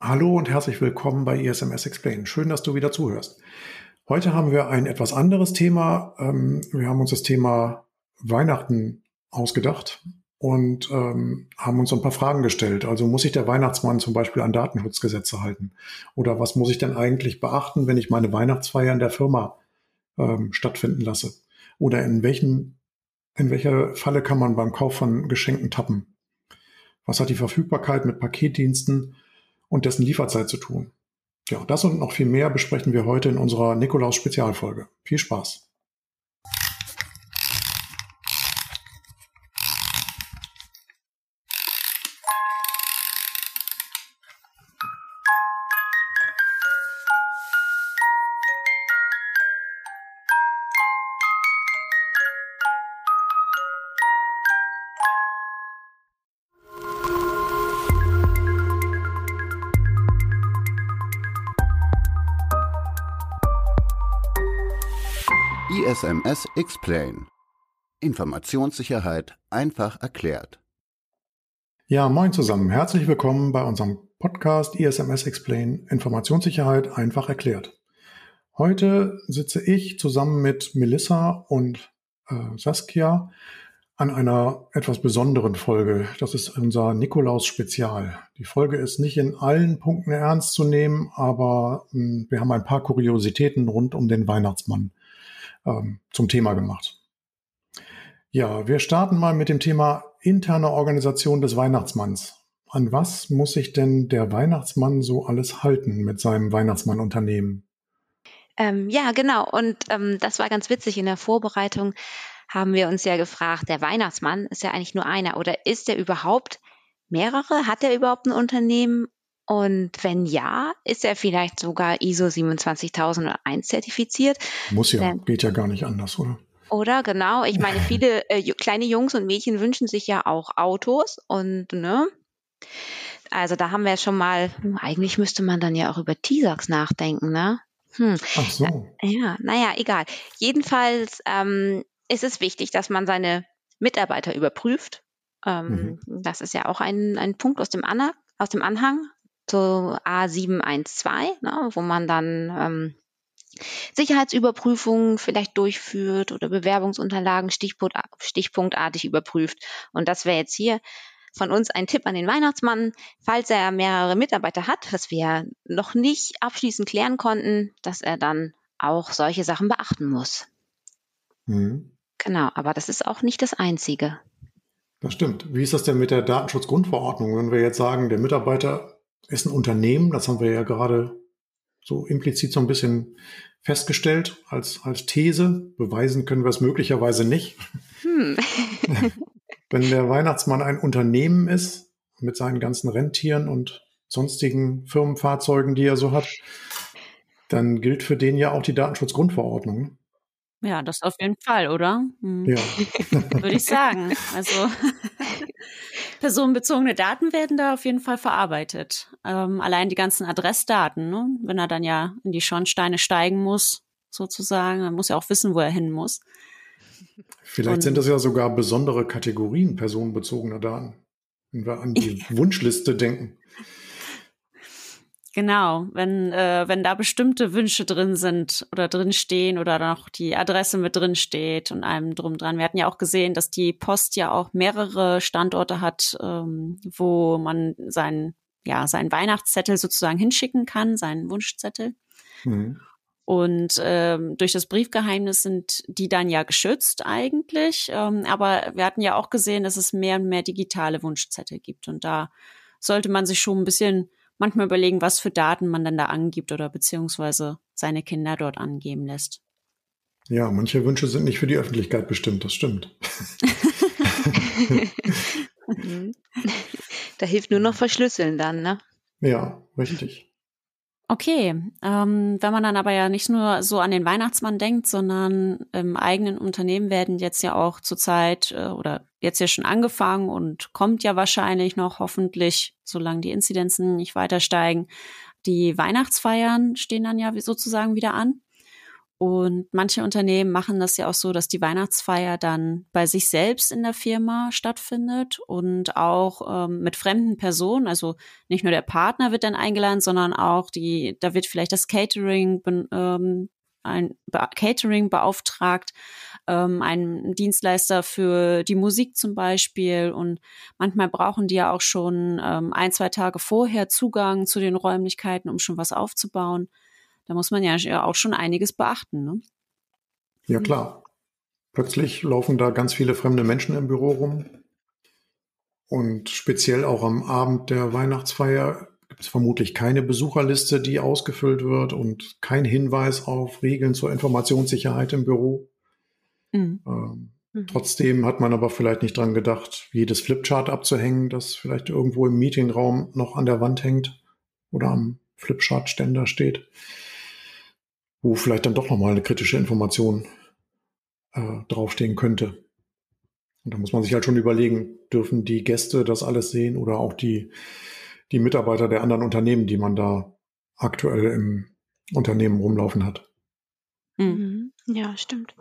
Hallo und herzlich willkommen bei ISMS Explain. Schön, dass du wieder zuhörst. Heute haben wir ein etwas anderes Thema. Ähm, wir haben uns das Thema Weihnachten ausgedacht und ähm, haben uns ein paar Fragen gestellt. Also muss sich der Weihnachtsmann zum Beispiel an Datenschutzgesetze halten? Oder was muss ich denn eigentlich beachten, wenn ich meine Weihnachtsfeier in der Firma ähm, stattfinden lasse? Oder in welchen, in welcher Falle kann man beim Kauf von Geschenken tappen? Was hat die Verfügbarkeit mit Paketdiensten? Und dessen Lieferzeit zu tun. Ja, das und noch viel mehr besprechen wir heute in unserer Nikolaus-Spezialfolge. Viel Spaß! ISMS Explain. Informationssicherheit einfach erklärt. Ja, moin zusammen. Herzlich willkommen bei unserem Podcast ISMS Explain Informationssicherheit einfach erklärt. Heute sitze ich zusammen mit Melissa und äh, Saskia an einer etwas besonderen Folge. Das ist unser Nikolaus-Spezial. Die Folge ist nicht in allen Punkten ernst zu nehmen, aber mh, hm, wir haben ein paar Kuriositäten rund um den Weihnachtsmann ähm, zum Thema gemacht. Ja, wir starten mal mit dem Thema interne Organisation des Weihnachtsmanns. An was muss sich denn der Weihnachtsmann so alles halten mit seinem Weihnachtsmann-Unternehmen? Ähm, ja, genau. Und ähm, das war ganz witzig. In der Vorbereitung haben wir uns ja gefragt, der Weihnachtsmann ist ja eigentlich nur einer oder ist er überhaupt mehrere? Hat er überhaupt ein Unternehmen? Und wenn ja, ist er vielleicht sogar ISO 27001 zertifiziert? Muss ja, Denn, geht ja gar nicht anders, oder? Oder genau. Ich meine, viele äh, kleine Jungs und Mädchen wünschen sich ja auch Autos und ne. Also da haben wir schon mal. Eigentlich müsste man dann ja auch über T-Sax nachdenken, ne? Hm. Ach so. Ja, naja, egal. Jedenfalls ähm, ist es wichtig, dass man seine Mitarbeiter überprüft. Ähm, mhm. Das ist ja auch ein, ein Punkt aus dem, Anna, aus dem Anhang zur A712, ne, wo man dann ähm, Sicherheitsüberprüfungen vielleicht durchführt oder Bewerbungsunterlagen stichpunkt, stichpunktartig überprüft. Und das wäre jetzt hier von uns ein Tipp an den Weihnachtsmann, falls er mehrere Mitarbeiter hat, was wir noch nicht abschließend klären konnten, dass er dann auch solche Sachen beachten muss. Mhm. Genau, aber das ist auch nicht das Einzige. Das stimmt. Wie ist das denn mit der Datenschutzgrundverordnung? Wenn wir jetzt sagen, der Mitarbeiter ist ein Unternehmen, das haben wir ja gerade so implizit so ein bisschen festgestellt als, als These. Beweisen können wir es möglicherweise nicht. Hm. Wenn der Weihnachtsmann ein Unternehmen ist, mit seinen ganzen Rentieren und sonstigen Firmenfahrzeugen, die er so hat, dann gilt für den ja auch die Datenschutzgrundverordnung. Ja, das auf jeden Fall, oder? Hm. Ja. Würde ich sagen. Also personenbezogene Daten werden da auf jeden Fall verarbeitet. Ähm, allein die ganzen Adressdaten, ne? wenn er dann ja in die Schornsteine steigen muss, sozusagen, dann muss er auch wissen, wo er hin muss. Vielleicht Und, sind das ja sogar besondere Kategorien personenbezogener Daten, wenn wir an die Wunschliste denken. Genau, wenn, äh, wenn da bestimmte Wünsche drin sind oder drin stehen oder noch die Adresse mit drin steht und einem drum dran. Wir hatten ja auch gesehen, dass die Post ja auch mehrere Standorte hat, ähm, wo man seinen, ja, seinen Weihnachtszettel sozusagen hinschicken kann, seinen Wunschzettel. Mhm. Und ähm, durch das Briefgeheimnis sind die dann ja geschützt eigentlich. Ähm, aber wir hatten ja auch gesehen, dass es mehr und mehr digitale Wunschzettel gibt. Und da sollte man sich schon ein bisschen manchmal überlegen, was für Daten man dann da angibt oder beziehungsweise seine Kinder dort angeben lässt. Ja, manche Wünsche sind nicht für die Öffentlichkeit bestimmt, das stimmt. da hilft nur noch Verschlüsseln dann, ne? Ja, richtig. Okay, ähm, wenn man dann aber ja nicht nur so an den Weihnachtsmann denkt, sondern im eigenen Unternehmen werden jetzt ja auch zurzeit äh, oder jetzt ja schon angefangen und kommt ja wahrscheinlich noch hoffentlich, solange die Inzidenzen nicht weiter steigen. Die Weihnachtsfeiern stehen dann ja sozusagen wieder an. Und manche Unternehmen machen das ja auch so, dass die Weihnachtsfeier dann bei sich selbst in der Firma stattfindet und auch ähm, mit fremden Personen. Also nicht nur der Partner wird dann eingeladen, sondern auch die, da wird vielleicht das Catering, ähm, ein Catering beauftragt, ähm, ein Dienstleister für die Musik zum Beispiel. Und manchmal brauchen die ja auch schon ähm, ein, zwei Tage vorher Zugang zu den Räumlichkeiten, um schon was aufzubauen. Da muss man ja auch schon einiges beachten. Ne? Ja, klar. Plötzlich laufen da ganz viele fremde Menschen im Büro rum. Und speziell auch am Abend der Weihnachtsfeier gibt es vermutlich keine Besucherliste, die ausgefüllt wird und kein Hinweis auf Regeln zur Informationssicherheit im Büro. Mhm. Ähm, mhm. Trotzdem hat man aber vielleicht nicht dran gedacht, jedes Flipchart abzuhängen, das vielleicht irgendwo im Meetingraum noch an der Wand hängt oder am Flipchart-Ständer steht wo vielleicht dann doch nochmal eine kritische Information äh, draufstehen könnte. Und da muss man sich halt schon überlegen, dürfen die Gäste das alles sehen oder auch die, die Mitarbeiter der anderen Unternehmen, die man da aktuell im Unternehmen rumlaufen hat. Mhm. Ja, stimmt.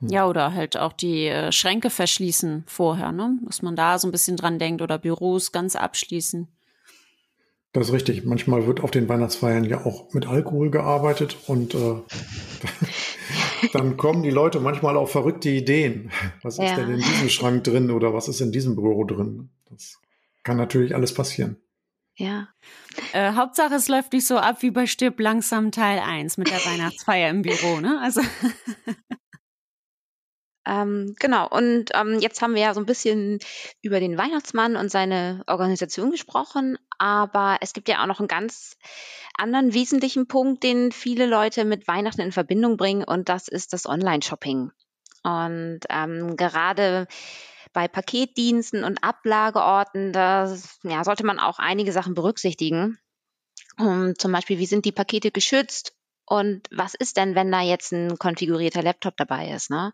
Ja, oder halt auch die äh, Schränke verschließen vorher, ne? Dass man da so ein bisschen dran denkt oder Büros ganz abschließen. Das ist richtig. Manchmal wird auf den Weihnachtsfeiern ja auch mit Alkohol gearbeitet und äh, dann kommen die Leute manchmal auf verrückte Ideen. Was ja. ist denn in diesem Schrank drin oder was ist in diesem Büro drin? Das kann natürlich alles passieren. Ja. Äh, Hauptsache, es läuft nicht so ab wie bei Stirb langsam Teil 1 mit der Weihnachtsfeier im Büro, ne? Also. Ähm, genau, und ähm, jetzt haben wir ja so ein bisschen über den Weihnachtsmann und seine Organisation gesprochen, aber es gibt ja auch noch einen ganz anderen wesentlichen Punkt, den viele Leute mit Weihnachten in Verbindung bringen, und das ist das Online-Shopping. Und ähm, gerade bei Paketdiensten und Ablageorten, da ja, sollte man auch einige Sachen berücksichtigen. Um, zum Beispiel, wie sind die Pakete geschützt? Und was ist denn, wenn da jetzt ein konfigurierter Laptop dabei ist? Ne?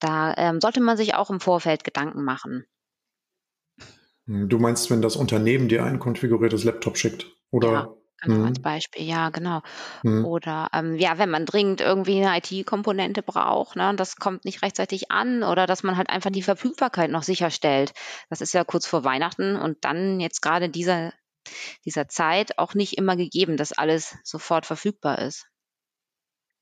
Da ähm, sollte man sich auch im Vorfeld Gedanken machen. Du meinst, wenn das Unternehmen dir ein konfiguriertes Laptop schickt? Oder? Ja, genau, hm. als Beispiel, ja, genau. Hm. Oder ähm, ja, wenn man dringend irgendwie eine IT-Komponente braucht, ne, das kommt nicht rechtzeitig an oder dass man halt einfach die Verfügbarkeit noch sicherstellt. Das ist ja kurz vor Weihnachten und dann jetzt gerade dieser, dieser Zeit auch nicht immer gegeben, dass alles sofort verfügbar ist.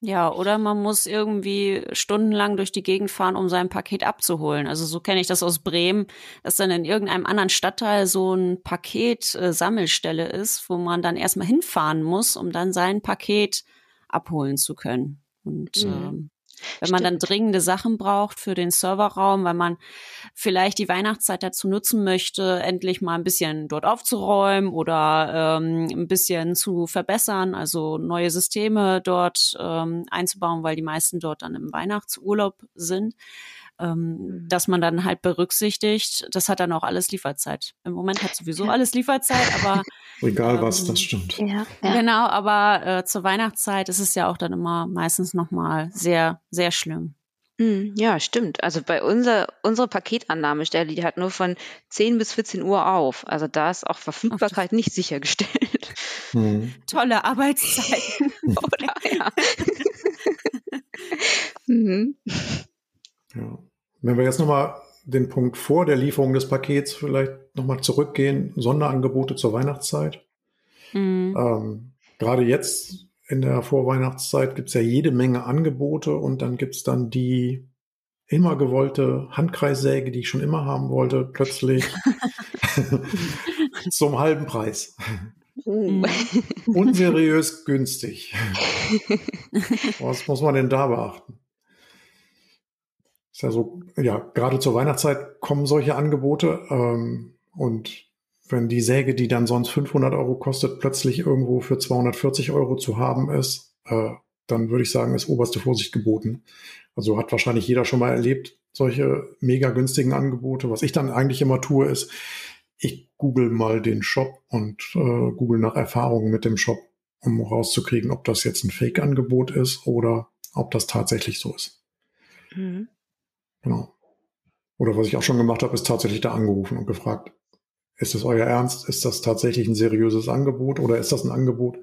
Ja, oder man muss irgendwie stundenlang durch die Gegend fahren, um sein Paket abzuholen. Also so kenne ich das aus Bremen, dass dann in irgendeinem anderen Stadtteil so ein Paket-Sammelstelle äh, ist, wo man dann erstmal hinfahren muss, um dann sein Paket abholen zu können. Und mhm. ähm, wenn man dann dringende Sachen braucht für den Serverraum, weil man vielleicht die Weihnachtszeit dazu nutzen möchte, endlich mal ein bisschen dort aufzuräumen oder ähm, ein bisschen zu verbessern, also neue Systeme dort ähm, einzubauen, weil die meisten dort dann im Weihnachtsurlaub sind ähm, mhm. dass man dann halt berücksichtigt, das hat dann auch alles Lieferzeit. Im Moment hat sowieso alles Lieferzeit, aber egal ähm, was, das stimmt. Ja, ja. Genau, aber äh, zur Weihnachtszeit ist es ja auch dann immer meistens nochmal sehr, sehr schlimm. Mhm, ja, stimmt. Also bei unser, unsere Paketannahmestelle, die hat nur von 10 bis 14 Uhr auf. Also da ist auch Verfügbarkeit nicht sichergestellt. Mhm. Tolle Arbeitszeiten. Oder? Ja. mhm. Ja. Wenn wir jetzt nochmal den Punkt vor der Lieferung des Pakets vielleicht nochmal zurückgehen, Sonderangebote zur Weihnachtszeit. Mhm. Ähm, gerade jetzt in der Vorweihnachtszeit gibt es ja jede Menge Angebote und dann gibt es dann die immer gewollte Handkreissäge, die ich schon immer haben wollte, plötzlich zum halben Preis. Uh. Unseriös günstig. Was muss man denn da beachten? Ist ja so, ja, gerade zur Weihnachtszeit kommen solche Angebote. Ähm, und wenn die Säge, die dann sonst 500 Euro kostet, plötzlich irgendwo für 240 Euro zu haben ist, äh, dann würde ich sagen, ist oberste Vorsicht geboten. Also hat wahrscheinlich jeder schon mal erlebt, solche mega günstigen Angebote. Was ich dann eigentlich immer tue, ist, ich google mal den Shop und äh, google nach Erfahrungen mit dem Shop, um rauszukriegen, ob das jetzt ein Fake-Angebot ist oder ob das tatsächlich so ist. Mhm. Genau. Oder was ich auch schon gemacht habe, ist tatsächlich da angerufen und gefragt, ist das euer Ernst? Ist das tatsächlich ein seriöses Angebot oder ist das ein Angebot?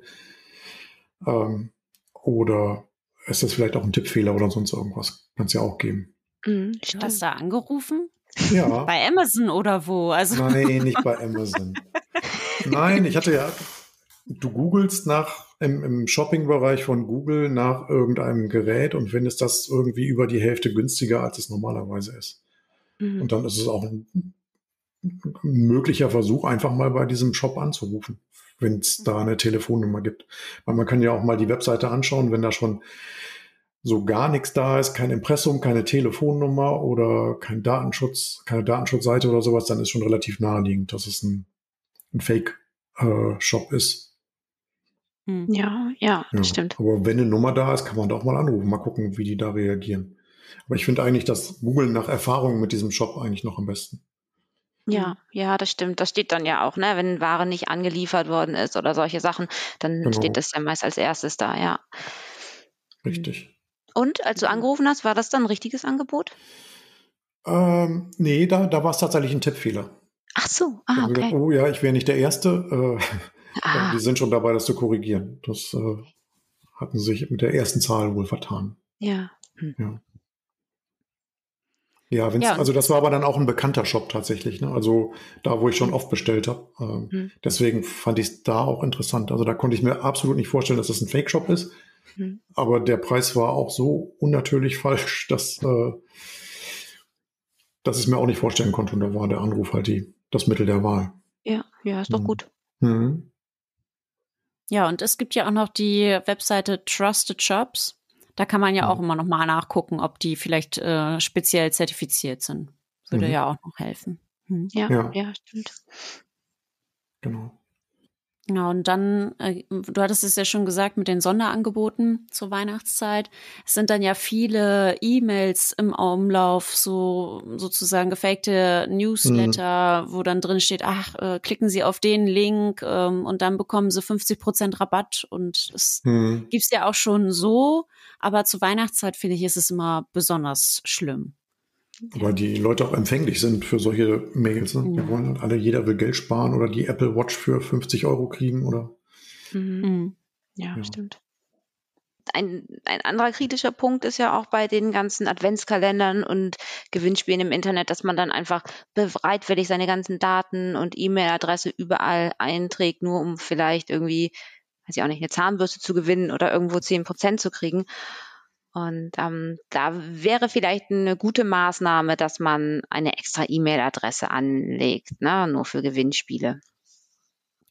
Ähm, oder ist das vielleicht auch ein Tippfehler oder sonst irgendwas. Kann es ja auch geben. Mhm, du hast da angerufen? Ja. Bei Amazon oder wo? Also Nein, nicht bei Amazon. Nein, ich hatte ja, du googelst nach im, im Shopping-Bereich von Google nach irgendeinem Gerät und findest das irgendwie über die Hälfte günstiger, als es normalerweise ist. Mhm. Und dann ist es auch ein, ein möglicher Versuch, einfach mal bei diesem Shop anzurufen, wenn es da eine Telefonnummer gibt. Weil man kann ja auch mal die Webseite anschauen, wenn da schon so gar nichts da ist, kein Impressum, keine Telefonnummer oder kein Datenschutz, keine Datenschutzseite oder sowas, dann ist schon relativ naheliegend, dass es ein, ein Fake-Shop äh, ist. Hm. Ja, ja, ja, stimmt. Aber wenn eine Nummer da ist, kann man doch mal anrufen, mal gucken, wie die da reagieren. Aber ich finde eigentlich das Google nach Erfahrungen mit diesem Shop eigentlich noch am besten. Ja, ja, das stimmt. Das steht dann ja auch, ne? Wenn Ware nicht angeliefert worden ist oder solche Sachen, dann genau. steht das ja meist als erstes da, ja. Richtig. Und als du angerufen hast, war das dann ein richtiges Angebot? Ähm, nee, da, da war es tatsächlich ein Tippfehler. Ach so, ah, okay. Gesagt, oh ja, ich wäre nicht der Erste. Äh, ah. Die sind schon dabei, das zu korrigieren. Das äh, hatten sie sich mit der ersten Zahl wohl vertan. Ja. Hm. Ja. Ja, wenn's, ja, also das war aber dann auch ein bekannter Shop tatsächlich. Ne? Also da, wo ich schon hm. oft bestellt habe. Ähm, hm. Deswegen fand ich es da auch interessant. Also da konnte ich mir absolut nicht vorstellen, dass das ein Fake-Shop ist. Mhm. Aber der Preis war auch so unnatürlich falsch, dass, äh, dass ich es mir auch nicht vorstellen konnte. Und da war der Anruf halt die, das Mittel der Wahl. Ja, ja, ist doch mhm. gut. Mhm. Ja, und es gibt ja auch noch die Webseite Trusted Shops. Da kann man ja auch immer noch mal nachgucken, ob die vielleicht äh, speziell zertifiziert sind. Würde mhm. ja auch noch helfen. Hm. Ja, ja, ja, stimmt. Genau. Genau, und dann, äh, du hattest es ja schon gesagt mit den Sonderangeboten zur Weihnachtszeit. Es sind dann ja viele E-Mails im Umlauf, so sozusagen gefakte Newsletter, mhm. wo dann drin steht, ach, äh, klicken Sie auf den Link ähm, und dann bekommen Sie 50 Prozent Rabatt. Und es mhm. gibt's ja auch schon so, aber zur Weihnachtszeit finde ich, ist es immer besonders schlimm. Weil die Leute auch empfänglich sind für solche Mails. Ne? Wir wollen alle, jeder will Geld sparen oder die Apple Watch für 50 Euro kriegen oder. Mhm. mhm. Ja, ja, stimmt. Ein, ein anderer kritischer Punkt ist ja auch bei den ganzen Adventskalendern und Gewinnspielen im Internet, dass man dann einfach bereitwillig seine ganzen Daten und E-Mail-Adresse überall einträgt, nur um vielleicht irgendwie, weiß ich auch nicht, eine Zahnbürste zu gewinnen oder irgendwo 10 Prozent zu kriegen. Und ähm, da wäre vielleicht eine gute Maßnahme, dass man eine extra E-Mail-Adresse anlegt, ne, nur für Gewinnspiele.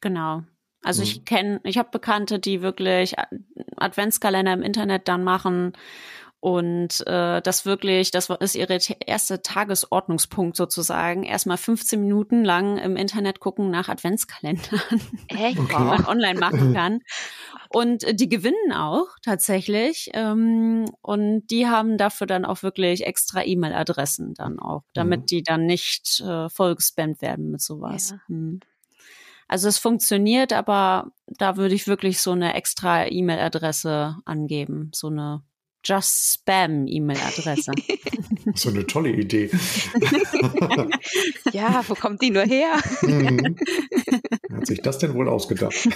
Genau. Also mhm. ich kenne, ich habe Bekannte, die wirklich Adventskalender im Internet dann machen und äh, das wirklich, das ist ihre erste Tagesordnungspunkt sozusagen. Erstmal 15 Minuten lang im Internet gucken nach Adventskalendern, Echt? Okay. die man online machen kann. Und die gewinnen auch tatsächlich. Ähm, und die haben dafür dann auch wirklich extra E-Mail-Adressen dann auch, damit mhm. die dann nicht äh, voll gespammt werden mit sowas. Ja. Hm. Also es funktioniert, aber da würde ich wirklich so eine extra E-Mail-Adresse angeben, so eine Just Spam E-Mail-Adresse. so eine tolle Idee. ja, wo kommt die nur her? Mhm. Wer hat sich das denn wohl ausgedacht?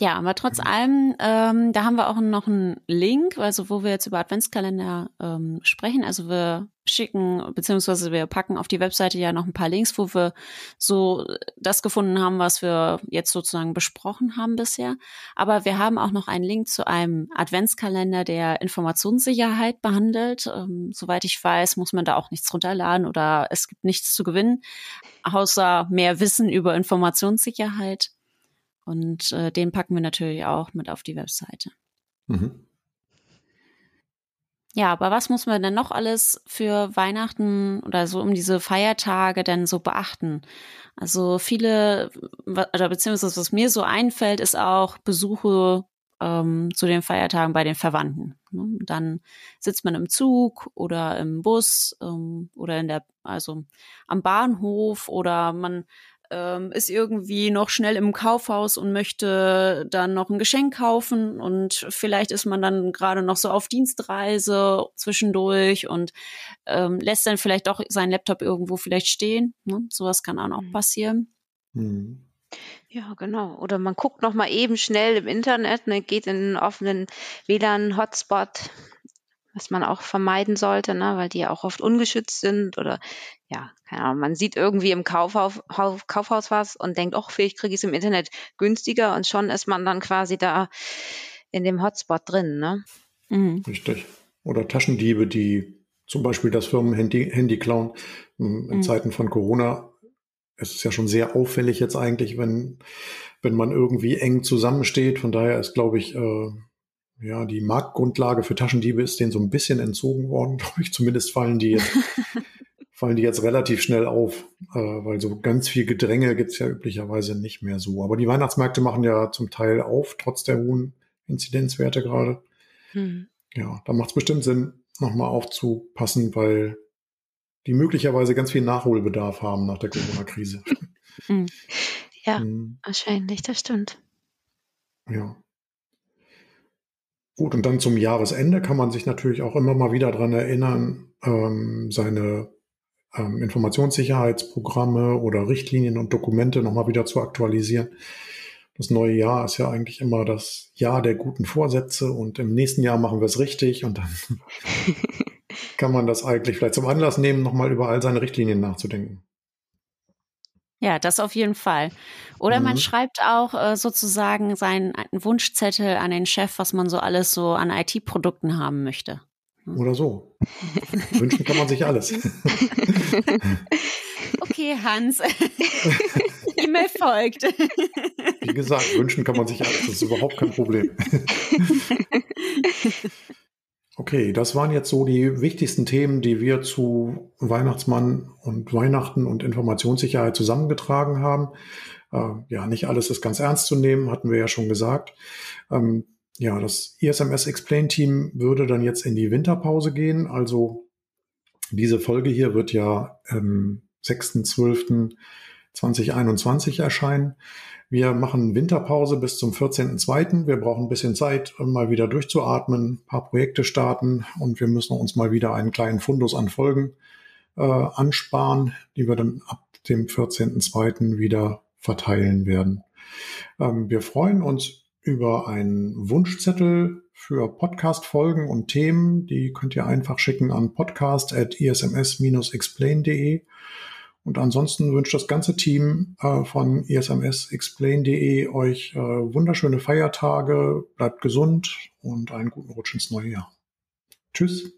Ja, aber trotz allem, ähm, da haben wir auch noch einen Link, also wo wir jetzt über Adventskalender ähm, sprechen. Also wir schicken, beziehungsweise wir packen auf die Webseite ja noch ein paar Links, wo wir so das gefunden haben, was wir jetzt sozusagen besprochen haben bisher. Aber wir haben auch noch einen Link zu einem Adventskalender, der Informationssicherheit behandelt. Ähm, soweit ich weiß, muss man da auch nichts runterladen oder es gibt nichts zu gewinnen, außer mehr Wissen über Informationssicherheit. Und äh, den packen wir natürlich auch mit auf die Webseite. Mhm. Ja, aber was muss man denn noch alles für Weihnachten oder so um diese Feiertage denn so beachten? Also viele, oder beziehungsweise was mir so einfällt, ist auch Besuche ähm, zu den Feiertagen bei den Verwandten. Ne? Dann sitzt man im Zug oder im Bus ähm, oder in der, also am Bahnhof oder man ähm, ist irgendwie noch schnell im Kaufhaus und möchte dann noch ein Geschenk kaufen und vielleicht ist man dann gerade noch so auf Dienstreise zwischendurch und ähm, lässt dann vielleicht auch seinen Laptop irgendwo vielleicht stehen. Ne? Sowas kann dann auch mhm. passieren. Mhm. Ja, genau. Oder man guckt noch mal eben schnell im Internet, ne, geht in einen offenen WLAN-Hotspot, was man auch vermeiden sollte, ne, weil die ja auch oft ungeschützt sind oder ja, keine Ahnung, man sieht irgendwie im Kaufhaus, Kaufhaus was und denkt, ach, vielleicht kriege ich es im Internet günstiger und schon ist man dann quasi da in dem Hotspot drin, ne? Mhm. Richtig. Oder Taschendiebe, die zum Beispiel das Firmenhandy Handy klauen. Hm, in mhm. Zeiten von Corona es ist ja schon sehr auffällig jetzt eigentlich, wenn, wenn man irgendwie eng zusammensteht. Von daher ist, glaube ich, äh, ja, die Marktgrundlage für Taschendiebe ist denen so ein bisschen entzogen worden, glaube ich. Zumindest fallen die jetzt, fallen die jetzt relativ schnell auf, äh, weil so ganz viel Gedränge gibt's ja üblicherweise nicht mehr so. Aber die Weihnachtsmärkte machen ja zum Teil auf, trotz der hohen Inzidenzwerte gerade. Mhm. Ja, da macht es bestimmt Sinn, nochmal aufzupassen, weil die möglicherweise ganz viel Nachholbedarf haben nach der Corona-Krise. Mhm. Ja, mhm. wahrscheinlich, das stimmt. Ja. Gut, und dann zum Jahresende kann man sich natürlich auch immer mal wieder daran erinnern, ähm, seine ähm, Informationssicherheitsprogramme oder Richtlinien und Dokumente nochmal wieder zu aktualisieren. Das neue Jahr ist ja eigentlich immer das Jahr der guten Vorsätze und im nächsten Jahr machen wir es richtig und dann kann man das eigentlich vielleicht zum Anlass nehmen, nochmal über all seine Richtlinien nachzudenken. Ja, das auf jeden Fall. Oder mhm. man schreibt auch äh, sozusagen seinen Wunschzettel an den Chef, was man so alles so an IT-Produkten haben möchte. Hm. Oder so. Wünschen kann man sich alles. okay, Hans. E-Mail folgt. Wie gesagt, wünschen kann man sich alles. Das ist überhaupt kein Problem. Okay, das waren jetzt so die wichtigsten Themen, die wir zu Weihnachtsmann und Weihnachten und Informationssicherheit zusammengetragen haben. Äh, ja, nicht alles ist ganz ernst zu nehmen, hatten wir ja schon gesagt. Ähm, ja, das ISMS Explain Team würde dann jetzt in die Winterpause gehen. Also diese Folge hier wird ja am 6.12.2021 erscheinen. Wir machen Winterpause bis zum 14.02. Wir brauchen ein bisschen Zeit, um mal wieder durchzuatmen, ein paar Projekte starten und wir müssen uns mal wieder einen kleinen Fundus an Folgen äh, ansparen, die wir dann ab dem 14.02. wieder verteilen werden. Ähm, wir freuen uns über einen Wunschzettel für Podcast-Folgen und Themen. Die könnt ihr einfach schicken an podcast.isms-explain.de. Und ansonsten wünscht das ganze Team äh, von ismsexplain.de euch äh, wunderschöne Feiertage, bleibt gesund und einen guten Rutsch ins neue Jahr. Tschüss.